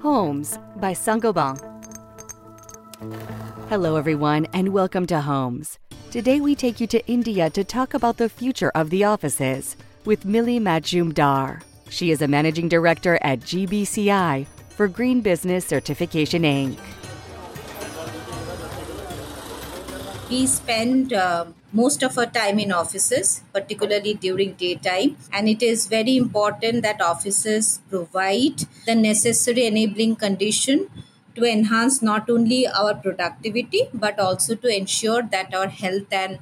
Homes by Saint-Gobain. Hello, everyone, and welcome to Homes. Today, we take you to India to talk about the future of the offices with Mili Majumdar. She is a managing director at GBCI for Green Business Certification Inc. we spend uh, most of our time in offices particularly during daytime. And it is very important that offices provide the necessary enabling condition to enhance not only our productivity but also to ensure that our health and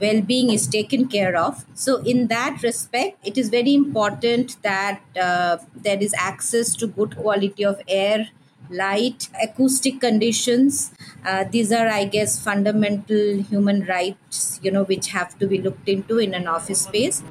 well-being is taken care of. So in that respect it is very important that uh, there is access to good quality of air light, acoustic conditions. Uh, these are, I guess, fundamental human rights, you know, which have to be looked into in an office space.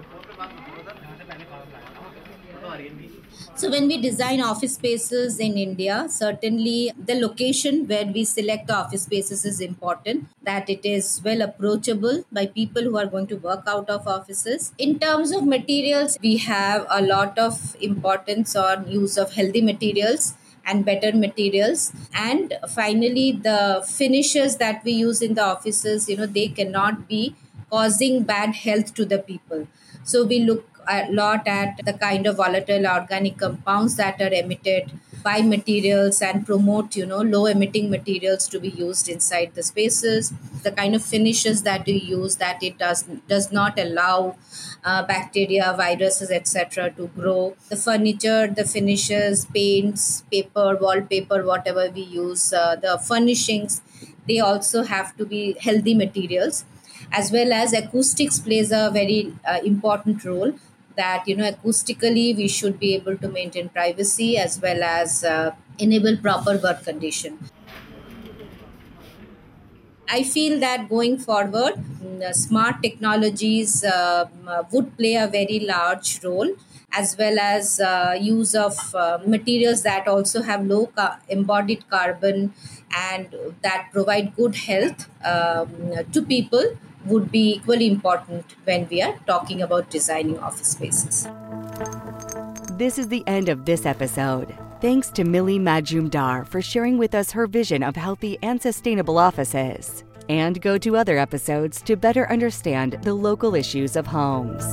So, when we design office spaces in India, certainly the location where we select the office spaces is important, that it is well approachable by people who are going to work out of offices. In terms of materials, we have a lot of importance on use of healthy materials and better materials. And finally the finishes that we use in the offices you know they cannot be causing bad health to the people. So we look a lot at the kind of volatile organic compounds that are emitted by materials and promote you know low emitting materials to be used inside the spaces the kind of finishes that we use that it does does not allow uh, bacteria viruses etc to grow. The furniture the finishes paints paper wallpaper whatever we use uh, the furnishings they also have to be healthy materials. As well as acoustics plays a very uh, important role that you know acoustically we should be able to maintain privacy as well as uh, enable proper work condition I feel that going forward, mm, smart technologies uh, would play a very large role, as well as uh, use of uh, materials that also have low ca- embodied carbon and that provide good health um, to people would be equally important when we are talking about designing office spaces. This is the end of this episode. Thanks to Mili Majumdar for sharing with us her vision of healthy and sustainable offices. And go to other episodes to better understand the local issues of homes.